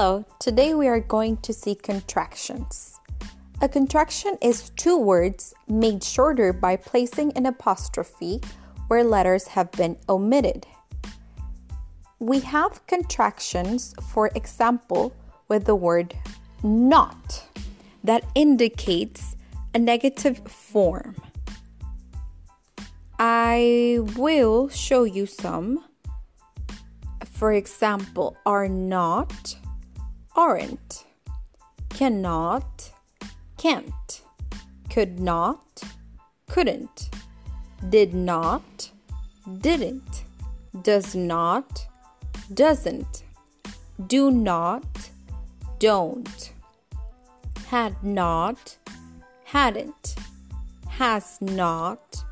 Hello, today we are going to see contractions. A contraction is two words made shorter by placing an apostrophe where letters have been omitted. We have contractions, for example, with the word not that indicates a negative form. I will show you some. For example, are not, aren't, cannot, can't, could not, couldn't, did not, didn't, does not, doesn't, do not, don't, had not, hadn't, has not,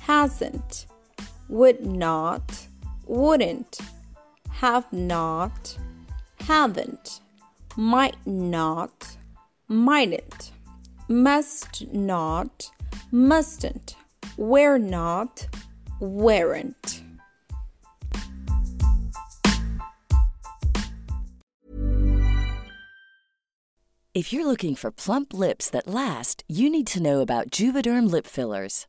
hasn't, would not, wouldn't, have not, haven't, might not, mightn't, must not, mustn't, were not, weren't. If you're looking for plump lips that last, you need to know about Juvederm lip fillers.